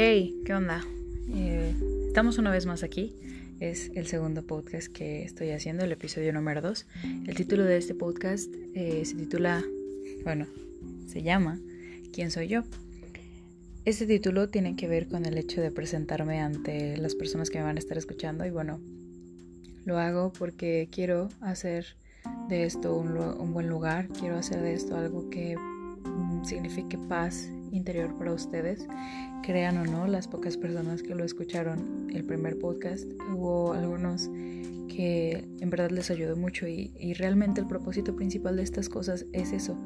Hey, ¿qué onda? Eh, estamos una vez más aquí. Es el segundo podcast que estoy haciendo, el episodio número 2. El título de este podcast eh, se titula, bueno, se llama ¿Quién soy yo? Este título tiene que ver con el hecho de presentarme ante las personas que me van a estar escuchando y bueno, lo hago porque quiero hacer de esto un, buen lugar, quiero hacer de esto algo que mm, signifique paz interior para ustedes. Crean o no, las pocas personas que lo escucharon el primer podcast, hubo algunos que en verdad les ayudó mucho y, realmente el propósito principal de estas cosas es eso,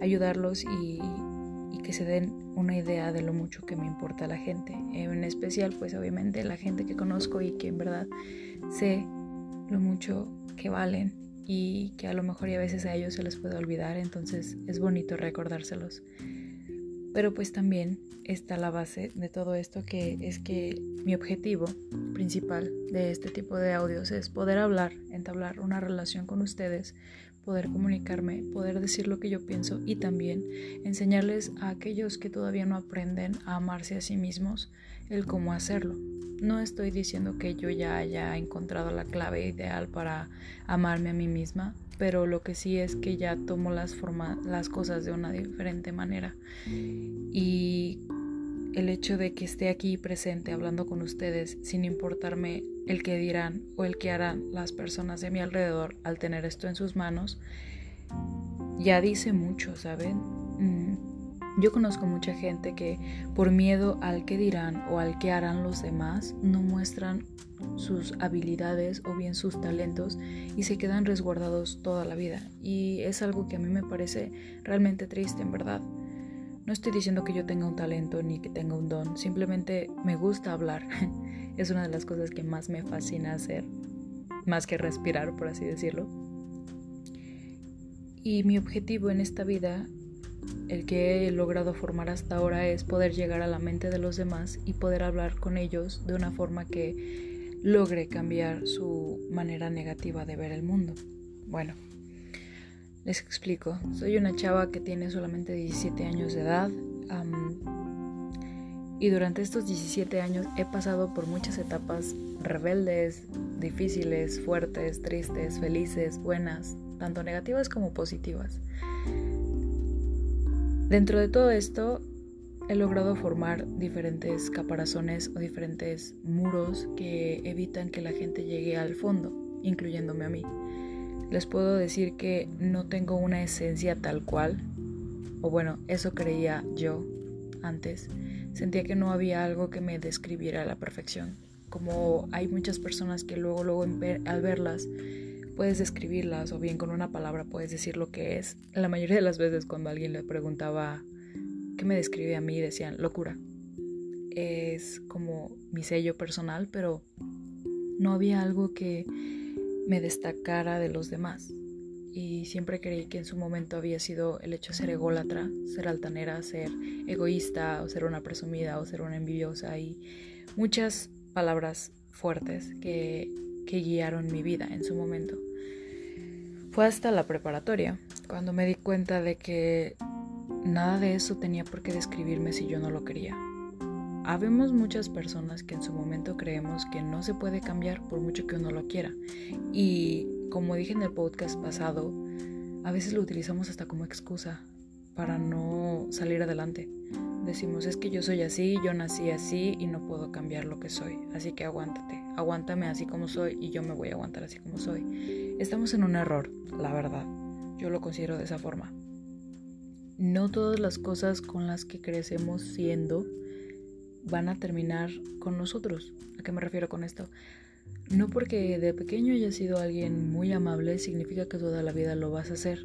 ayudarlos y, que se den una idea de lo mucho que me importa la gente. En especial, pues obviamente la gente que conozco y que en verdad sé lo mucho que valen y que a lo mejor y a veces a ellos se les puede olvidar, entonces es bonito recordárselos. Pero pues también está la base de todo esto que es que mi objetivo principal de este tipo de audios es poder hablar, entablar una relación con ustedes, poder comunicarme, poder decir lo que yo pienso y también enseñarles a aquellos que todavía no aprenden a amarse a sí mismos el cómo hacerlo. No estoy diciendo que yo ya haya encontrado la clave ideal para amarme a mí misma, pero lo que sí es que ya tomo las, las cosas de una diferente manera. Y el hecho de que esté aquí presente hablando con ustedes sin importarme el que dirán o el que harán las personas de mi alrededor al tener esto en sus manos, ya dice mucho, ¿saben? Mm, yo conozco mucha gente que por miedo al que dirán o al que harán los demás no muestran sus habilidades o bien sus talentos y se quedan resguardados toda la vida. Y es algo que a mí me parece realmente triste, en verdad. No estoy diciendo que yo tenga un talento ni que tenga un don, simplemente me gusta hablar. es una de las cosas que más me fascina hacer, más que respirar, por así decirlo. Y mi objetivo en esta vida el que he logrado formar hasta ahora es poder llegar a la mente de los demás y poder hablar con ellos de una forma que logre cambiar su manera negativa de ver el mundo. Bueno, les explico. Soy una chava que tiene solamente 17 años de edad. y durante estos 17 años he pasado por muchas etapas rebeldes, difíciles, fuertes, tristes, felices, buenas, tanto negativas como positivas. Dentro de todo esto, he logrado formar diferentes caparazones o diferentes muros que evitan que la gente llegue al fondo, incluyéndome a mí. Les puedo decir que no tengo una esencia tal cual, o bueno, eso creía yo antes. Sentía que no había algo que me describiera a la perfección. Como hay muchas personas que luego, luego al verlas puedes describirlas o bien con una palabra puedes decir lo que es. La mayoría de las veces cuando alguien le preguntaba me describe a mí decían locura. Es como mi sello personal, pero no había algo que me destacara de los demás. Y siempre creí que en su momento había sido el hecho de ser ególatra, ser altanera, ser egoísta, o ser una presumida, o ser una envidiosa, y muchas palabras fuertes que que guiaron mi vida en su momento. Fue hasta la preparatoria cuando me di cuenta de que nada de eso tenía por qué describirme si yo no lo quería. Habemos muchas personas que en su momento creemos que no se puede cambiar por mucho que uno lo quiera. Y como dije en el podcast pasado, a veces lo utilizamos hasta como excusa para no salir adelante. Decimos, es que yo soy así, yo nací así y no puedo cambiar lo que soy, así que aguántate, aguántame así como soy y yo me voy a aguantar así como soy. Estamos en un error, la verdad, yo lo considero de esa forma. No todas las cosas con las que crecemos siendo van a terminar con nosotros. ¿A qué me refiero con esto? No porque de pequeño haya sido alguien muy amable significa que toda la vida lo vas a hacer.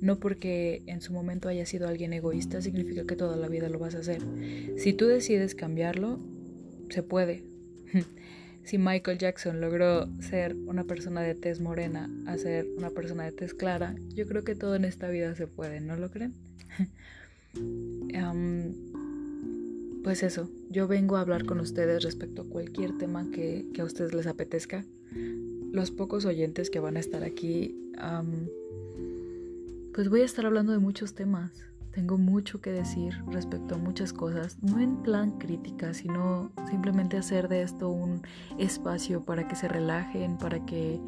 No porque en su momento haya sido alguien egoísta significa que toda la vida lo vas a hacer. Si tú decides cambiarlo, se puede. si Michael Jackson logró ser una persona de tez morena a ser una persona de tez clara, yo creo que todo en esta vida se puede, ¿no lo creen? pues eso, yo vengo a hablar con ustedes respecto a cualquier tema que, a ustedes les apetezca. Los pocos oyentes que van a estar aquí pues voy a estar hablando de muchos temas. Tengo mucho que decir respecto a muchas cosas, no en plan crítica, sino simplemente hacer de esto un espacio para que se relajen, para que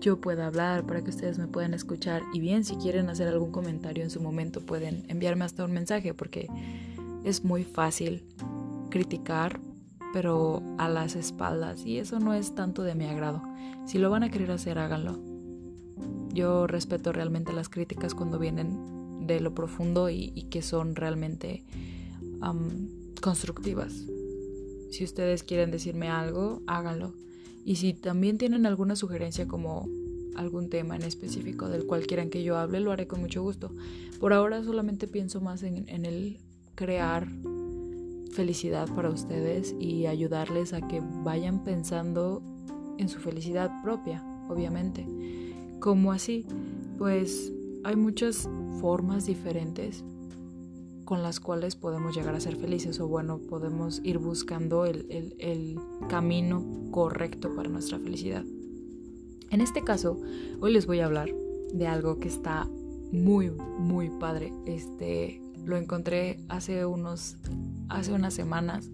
yo pueda hablar, para que ustedes me puedan escuchar. Y bien, si quieren hacer algún comentario en su momento, pueden enviarme hasta un mensaje, porque es muy fácil criticar, pero a las espaldas, y eso no es tanto de mi agrado. Si lo van a querer hacer, háganlo. Yo respeto realmente las críticas cuando vienen de lo profundo y, que son realmente constructivas. Si ustedes quieren decirme algo, háganlo. Y si también tienen alguna sugerencia como algún tema en específico del cual quieran que yo hable, lo haré con mucho gusto. Por ahora solamente pienso más en, en el crear felicidad para ustedes y ayudarles a que vayan pensando en su felicidad propia, obviamente. ¿Cómo así? Pues hay muchas formas diferentes con las cuales podemos llegar a ser felices o bueno, podemos ir buscando el, el, camino correcto para nuestra felicidad. En este caso, hoy les voy a hablar de algo que está muy, muy padre. Este, lo encontré hace unos, hace unas semanas.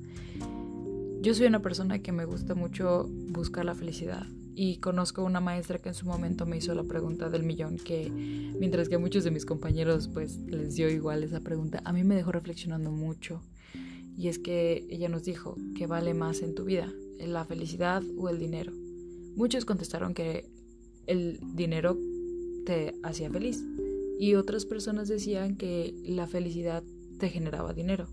Yo soy una persona que me gusta mucho buscar la felicidad y conozco una maestra que en su momento me hizo la pregunta del millón, que mientras que a muchos de mis compañeros pues les dio igual esa pregunta, a mí me dejó reflexionando mucho. Y es que ella nos dijo, ¿qué vale más en tu vida? ¿La felicidad o el dinero? Muchos contestaron que el dinero te hacía feliz y otras personas decían que la felicidad te generaba dinero.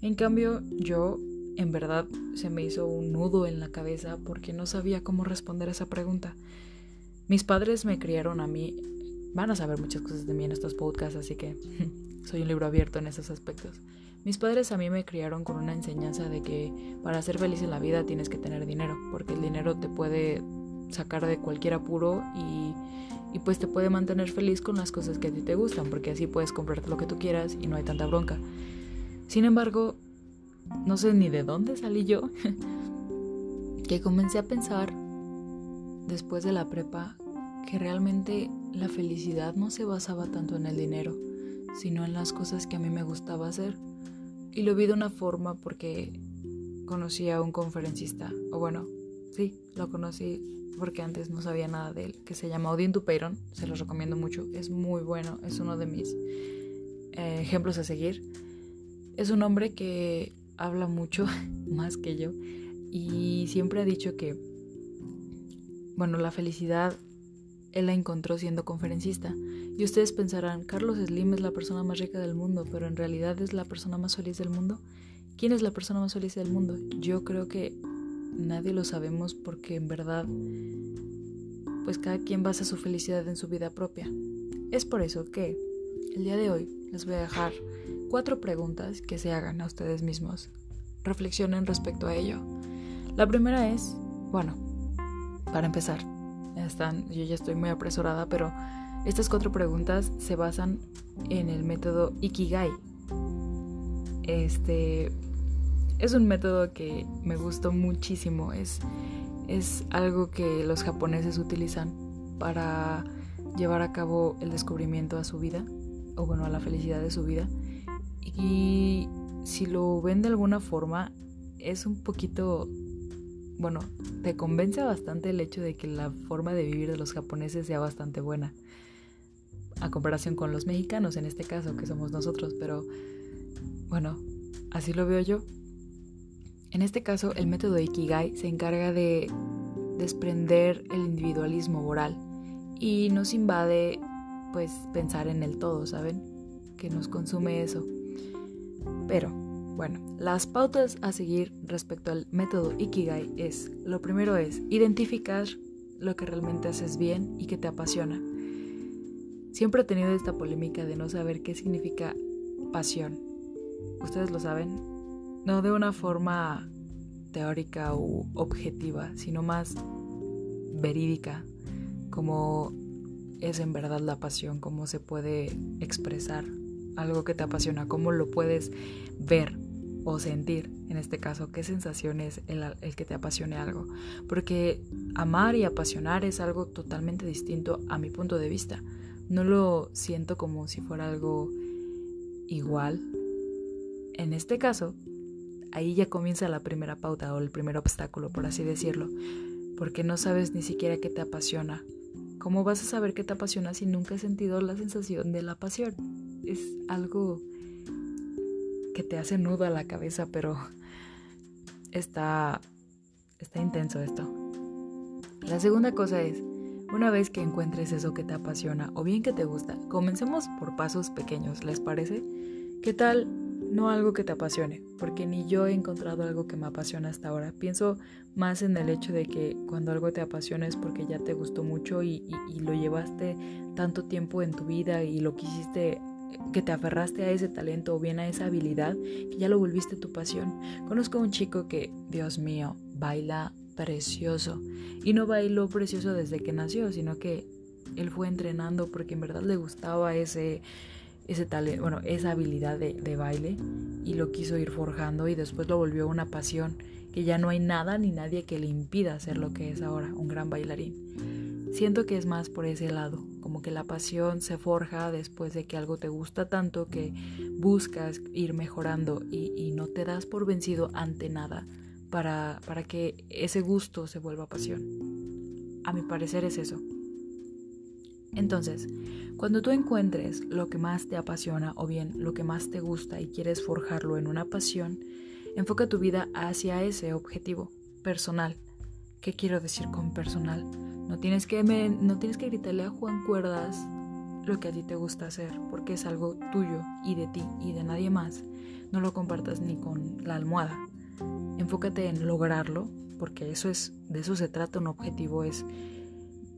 En cambio, yo en verdad se me hizo un nudo en la cabeza porque no sabía cómo responder a esa pregunta. Mis padres me criaron a mí, van a saber muchas cosas de mí en estos podcasts, así que soy un libro abierto en esos aspectos. Mis padres a mí me criaron con una enseñanza de que para ser feliz en la vida tienes que tener dinero, porque el dinero te puede sacar de cualquier apuro y, y pues te puede mantener feliz con las cosas que a ti te gustan, porque así puedes comprarte lo que tú quieras y no hay tanta bronca. Sin embargo, no sé ni de dónde salí yo, que comencé a pensar después de la prepa que realmente la felicidad no se basaba tanto en el dinero, sino en las cosas que a mí me gustaba hacer. Y lo vi de una forma porque conocí a un conferencista, o bueno, sí, lo conocí porque antes no sabía nada de él, que se llama Odin Dupeyron, se los recomiendo mucho, es muy bueno, es uno de mis eh, ejemplos a seguir. Es un hombre que habla mucho más que yo y siempre ha dicho que, bueno, la felicidad él la encontró siendo conferencista. Y ustedes pensarán, Carlos Slim es la persona más rica del mundo, pero en realidad es la persona más feliz del mundo. ¿Quién es la persona más feliz del mundo? Yo creo que nadie lo sabemos porque en verdad, pues cada quien basa su felicidad en su vida propia. Es por eso que el día de hoy les voy a dejar cuatro preguntas que se hagan a ustedes mismos. Reflexionen respecto a ello. La primera es, bueno, para empezar, están, yo ya estoy muy apresurada, pero estas cuatro preguntas se basan en el método Ikigai. Este es un método que me gustó muchísimo. Es, es algo que los japoneses utilizan para llevar a cabo el descubrimiento a su vida, o bueno, a la felicidad de su vida. Y si lo ven de alguna forma, es un poquito, bueno, te convence bastante el hecho de que la forma de vivir de los japoneses sea bastante buena. A comparación con los mexicanos en este caso, que somos nosotros, pero bueno, así lo veo yo. En este caso, el método Ikigai se encarga de desprender el individualismo moral y nos invade pues pensar en el todo, ¿saben? Que nos consume eso. Pero, bueno, las pautas a seguir respecto al método Ikigai es, lo primero es identificar lo que realmente haces bien y que te apasiona. Siempre he tenido esta polémica de no saber qué significa pasión. Ustedes lo saben, no de una forma teórica u objetiva, sino más verídica, como es en verdad la pasión, cómo se puede expresar algo que te apasiona, cómo lo puedes ver o sentir, en este caso, qué sensación es el, que te apasione algo. Porque amar y apasionar es algo totalmente distinto a mi punto de vista. No lo siento como si fuera algo igual, en este caso, ahí ya comienza la primera pauta o el primer obstáculo, por así decirlo, porque no sabes ni siquiera qué te apasiona. ¿Cómo vas a saber qué te apasiona si nunca has sentido la sensación de la pasión? Es algo que te hace nudo a la cabeza, pero está, está intenso esto. La segunda cosa es, una vez que encuentres eso que te apasiona o bien que te gusta, comencemos por pasos pequeños, ¿les parece? ¿Qué tal no algo que te apasione? Porque ni yo he encontrado algo que me apasiona hasta ahora. Pienso más en el hecho de que cuando algo te apasiona es porque ya te gustó mucho y, y lo llevaste tanto tiempo en tu vida y lo quisiste que te aferraste a ese talento o bien a esa habilidad que ya lo volviste tu pasión. Conozco a un chico que, Dios mío, baila precioso. Y no bailó precioso desde que nació, sino que él fue entrenando porque en verdad le gustaba ese, ese talento, bueno, esa habilidad de, de baile y lo quiso ir forjando y después lo volvió una pasión que ya no hay nada ni nadie que le impida ser lo que es ahora, un gran bailarín. Siento que es más por ese lado, como que la pasión se forja después de que algo te gusta tanto que buscas ir mejorando y, no te das por vencido ante nada para, para que ese gusto se vuelva pasión. A mi parecer es eso. Entonces, cuando tú encuentres lo que más te apasiona o bien lo que más te gusta y quieres forjarlo en una pasión, enfoca tu vida hacia ese objetivo personal. ¿Qué quiero decir con personal? No tienes que, no tienes que gritarle a Juan Cuerdas lo que a ti te gusta hacer, porque es algo tuyo y de ti y de nadie más. No lo compartas ni con la almohada. Enfócate en lograrlo, porque eso es, de eso se trata un objetivo, es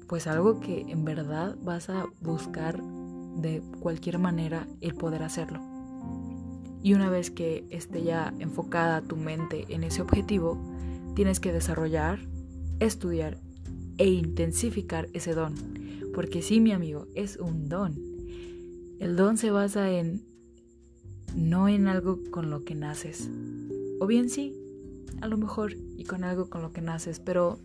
pues algo que en verdad vas a buscar de cualquier manera el poder hacerlo. Y una vez que esté ya enfocada tu mente en ese objetivo, tienes que desarrollar, estudiar e intensificar ese don. Porque sí, mi amigo, es un don. El don se basa en no en algo con lo que naces. O bien sí, a lo mejor, y con algo con lo que naces, pero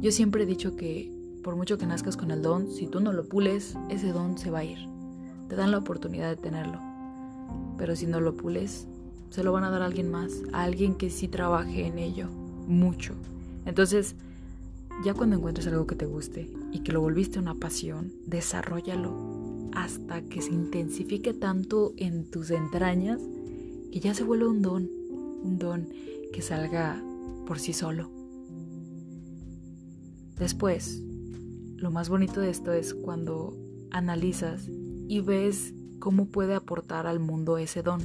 yo siempre he dicho que por mucho que nazcas con el don, si tú no lo pules, ese don se va a ir. Te dan la oportunidad de tenerlo. Pero si no lo pules, se lo van a dar a alguien más, a alguien que sí trabaje en ello mucho. Entonces, ya cuando encuentres algo que te guste y que lo volviste una pasión, desarrollalo hasta que se intensifique tanto en tus entrañas que ya se vuelve un don, un don que salga por sí solo. Después, lo más bonito de esto es cuando analizas y ves cómo puede aportar al mundo ese don.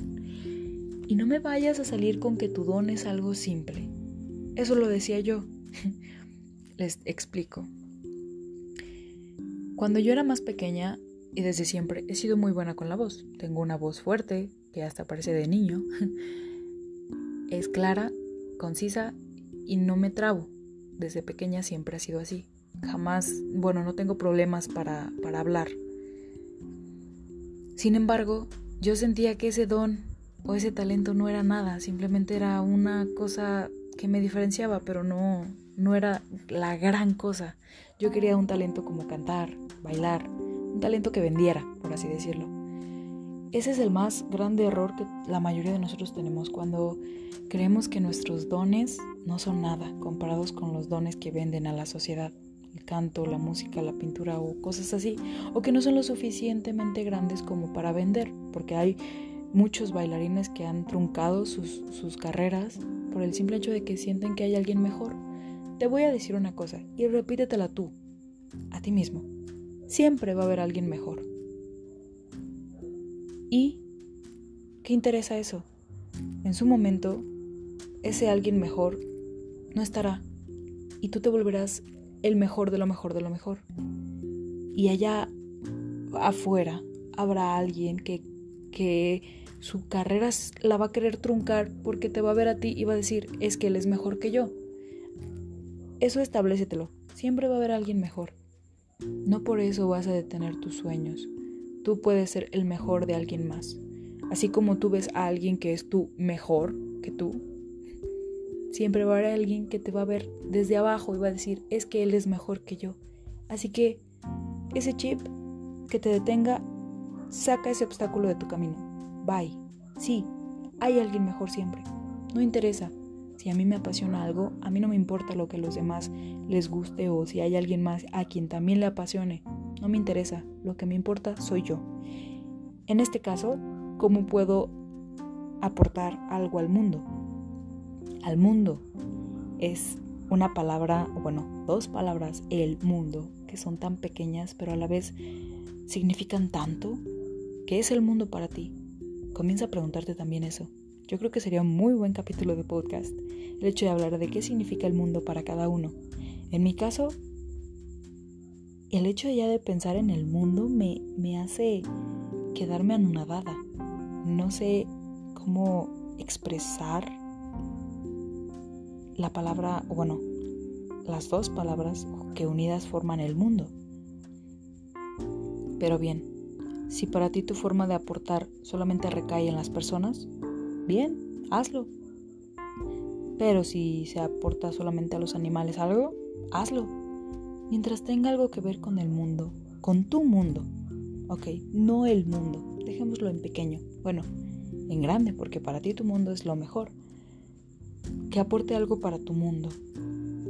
Y no me vayas a salir con que tu don es algo simple. Eso lo decía yo. Les explico. Cuando yo era más pequeña y desde siempre he sido muy buena con la voz. Tengo una voz fuerte, que hasta parece de niño. es clara, concisa y no me trabo. Desde pequeña siempre ha sido así. Jamás, bueno, no tengo problemas para, para hablar. Sin embargo, yo sentía que ese don o ese talento no era nada, simplemente era una cosa que me diferenciaba, pero no, no era la gran cosa. Yo quería un talento como cantar, bailar, un talento que vendiera, por así decirlo. Ese es el más grande error que la mayoría de nosotros tenemos cuando creemos que nuestros dones no son nada comparados con los dones que venden a la sociedad. El canto, la música, la pintura o cosas así. O que no son lo suficientemente grandes como para vender. Porque hay muchos bailarines que han truncado sus, sus carreras por el simple hecho de que sienten que hay alguien mejor te voy a decir una cosa y repítetela tú, a ti mismo. Siempre va a haber alguien mejor. ¿Y qué interesa eso? En su momento, ese alguien mejor no estará y tú te volverás el mejor de lo mejor de lo mejor. Y allá afuera habrá alguien que, que su carrera la va a querer truncar porque te va a ver a ti y va a decir, es que él es mejor que yo. Eso establecetelo. Siempre va a haber alguien mejor. No por eso vas a detener tus sueños. Tú puedes ser el mejor de alguien más. Así como tú ves a alguien que es tú mejor que tú, siempre va a haber alguien que te va a ver desde abajo y va a decir, es que él es mejor que yo. Así que ese chip que te detenga, Saca ese obstáculo de tu camino. Bye. Sí, hay alguien mejor siempre. No interesa. Si a mí me apasiona algo, a mí no me importa lo que a los demás les guste o si hay alguien más a quien también le apasione. No me interesa. Lo que me importa soy yo. En este caso, ¿cómo puedo aportar algo al mundo? Al mundo es una palabra, bueno, dos palabras, el mundo, que son tan pequeñas, pero a la vez significan tanto. ¿Qué es el mundo para ti? Comienza a preguntarte también eso. Yo creo que sería un muy buen capítulo de podcast el hecho de hablar de qué significa el mundo para cada uno. En mi caso, el hecho ya de pensar en el mundo me, me hace quedarme anonadada. No sé cómo expresar la palabra, bueno, las dos palabras que unidas forman el mundo. Pero bien, si para ti tu forma de aportar solamente recae en las personas, bien, hazlo. Pero si se aporta solamente a los animales algo, hazlo. Mientras tenga algo que ver con el mundo, con tu mundo. Ok, no el mundo, dejémoslo en pequeño. Bueno, en grande, porque para ti tu mundo es lo mejor que aporte algo para tu mundo.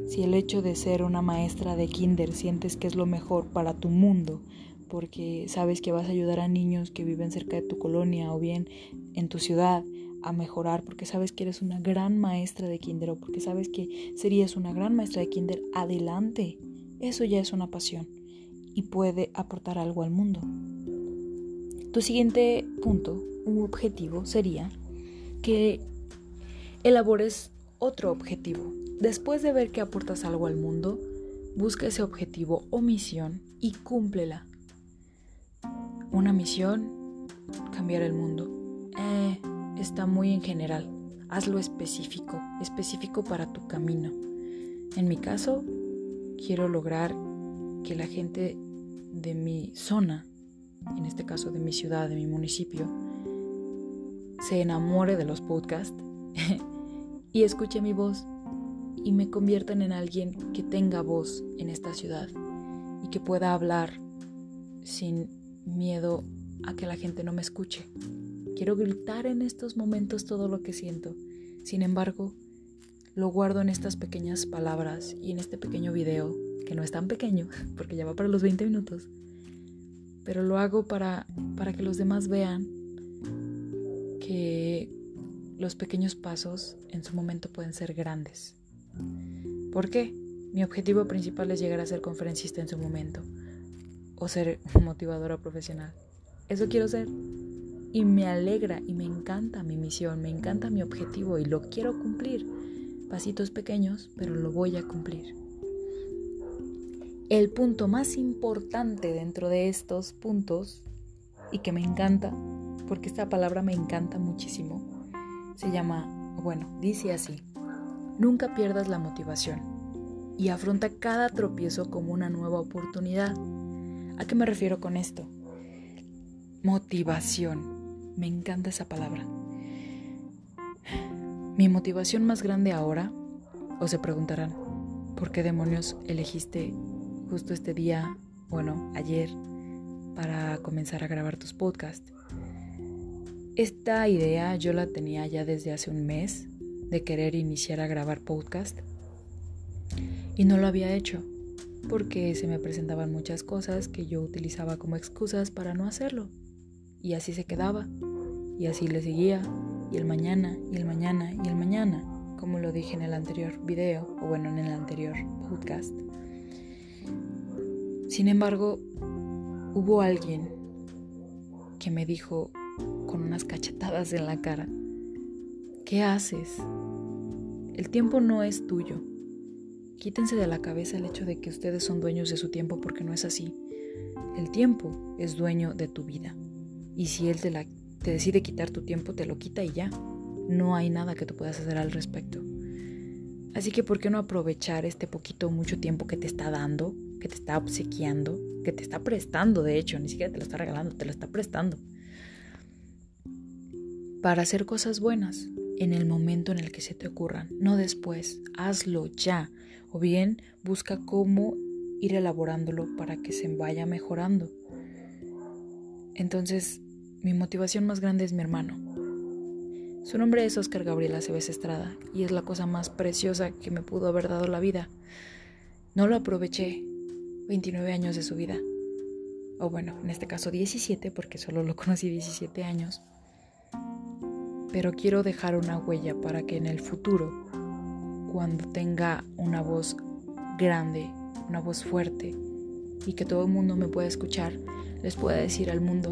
Si el hecho de ser una maestra de kinder sientes que es lo mejor para tu mundo, porque sabes que vas a ayudar a niños que viven cerca de tu colonia o bien en tu ciudad a mejorar, porque sabes que eres una gran maestra de kinder o porque sabes que serías una gran maestra de kinder, adelante. Eso ya es una pasión y puede aportar algo al mundo. Tu siguiente punto, un objetivo, sería que elabores otro objetivo. Después de ver que aportas algo al mundo, busca ese objetivo o misión y cúmplela. Una misión, cambiar el mundo. Eh, está muy en general. Hazlo específico, específico para tu camino. En mi caso, quiero lograr que la gente de mi zona, en este caso de mi ciudad, de mi municipio, se enamore de los podcasts y escuche mi voz y me conviertan en alguien que tenga voz en esta ciudad y que pueda hablar sin miedo a que la gente no me escuche. Quiero gritar en estos momentos todo lo que siento. Sin embargo, lo guardo en estas pequeñas palabras y en este pequeño video, que no es tan pequeño, porque ya va para los 20 minutos, pero lo hago para, para que los demás vean que los pequeños pasos en su momento pueden ser grandes. ¿Por qué? Mi objetivo principal es llegar a ser conferencista en su momento o ser motivadora profesional. Eso quiero ser. Y me alegra y me encanta mi misión, me encanta mi objetivo y lo quiero cumplir. Pasitos pequeños, pero lo voy a cumplir. El punto más importante dentro de estos puntos, y que me encanta, porque esta palabra me encanta muchísimo, se llama, bueno, dice así, nunca pierdas la motivación y afronta cada tropiezo como una nueva oportunidad. ¿A qué me refiero con esto? Motivación. Me encanta esa palabra. Mi motivación más grande ahora, o se preguntarán, ¿por qué demonios elegiste justo este día, bueno, ayer, para comenzar a grabar tus podcasts? Esta idea yo la tenía ya desde hace un mes de querer iniciar a grabar podcast y no lo había hecho porque se me presentaban muchas cosas que yo utilizaba como excusas para no hacerlo y así se quedaba y así le seguía y el mañana y el mañana y el mañana como lo dije en el anterior video o bueno en el anterior podcast sin embargo hubo alguien que me dijo con unas cachetadas en la cara. ¿Qué haces? El tiempo no es tuyo. Quítense de la cabeza el hecho de que ustedes son dueños de su tiempo porque no es así. El tiempo es dueño de tu vida. Y si él te, la, te decide quitar tu tiempo, te lo quita y ya. No hay nada que tú puedas hacer al respecto. Así que, ¿por qué no aprovechar este poquito o mucho tiempo que te está dando, que te está obsequiando, que te está prestando, de hecho, ni siquiera te lo está regalando, te lo está prestando? para hacer cosas buenas en el momento en el que se te ocurran, no después, hazlo ya, o bien busca cómo ir elaborándolo para que se vaya mejorando. Entonces, mi motivación más grande es mi hermano. Su nombre es Oscar Gabriel Aceves Estrada y es la cosa más preciosa que me pudo haber dado la vida. No lo aproveché 29 años de su vida. O bueno, en este caso 17 porque solo lo conocí 17 años. Pero quiero dejar una huella para que en el futuro, cuando tenga una voz grande, una voz fuerte y que todo el mundo me pueda escuchar, les pueda decir al mundo,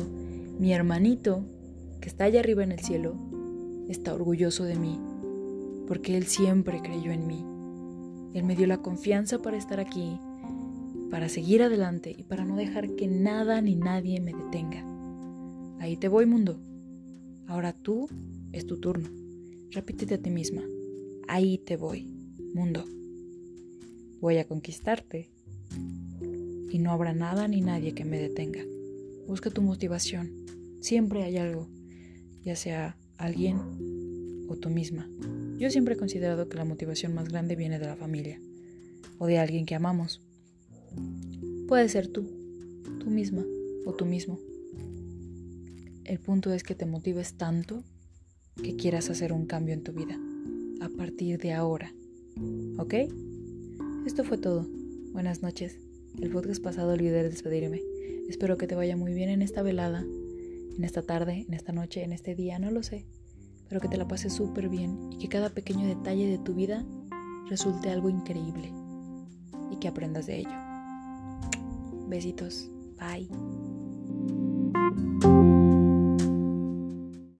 mi hermanito, que está allá arriba en el cielo, está orgulloso de mí, porque él siempre creyó en mí. Él me dio la confianza para estar aquí, para seguir adelante y para no dejar que nada ni nadie me detenga. Ahí te voy, mundo. Ahora tú es tu turno. Repítete a ti misma. Ahí te voy, mundo. Voy a conquistarte y no habrá nada ni nadie que me detenga. Busca tu motivación. Siempre hay algo, ya sea alguien o tú misma. Yo siempre he considerado que la motivación más grande viene de la familia o de alguien que amamos. Puede ser tú, tú misma o tú mismo. El punto es que te motives tanto que quieras hacer un cambio en tu vida a partir de ahora. ¿Ok? Esto fue todo. Buenas noches. El podcast pasado olvidé despedirme. Espero que te vaya muy bien en esta velada, en esta tarde, en esta noche, en este día, no lo sé. Pero que te la pases súper bien y que cada pequeño detalle de tu vida resulte algo increíble y que aprendas de ello. Besitos. Bye.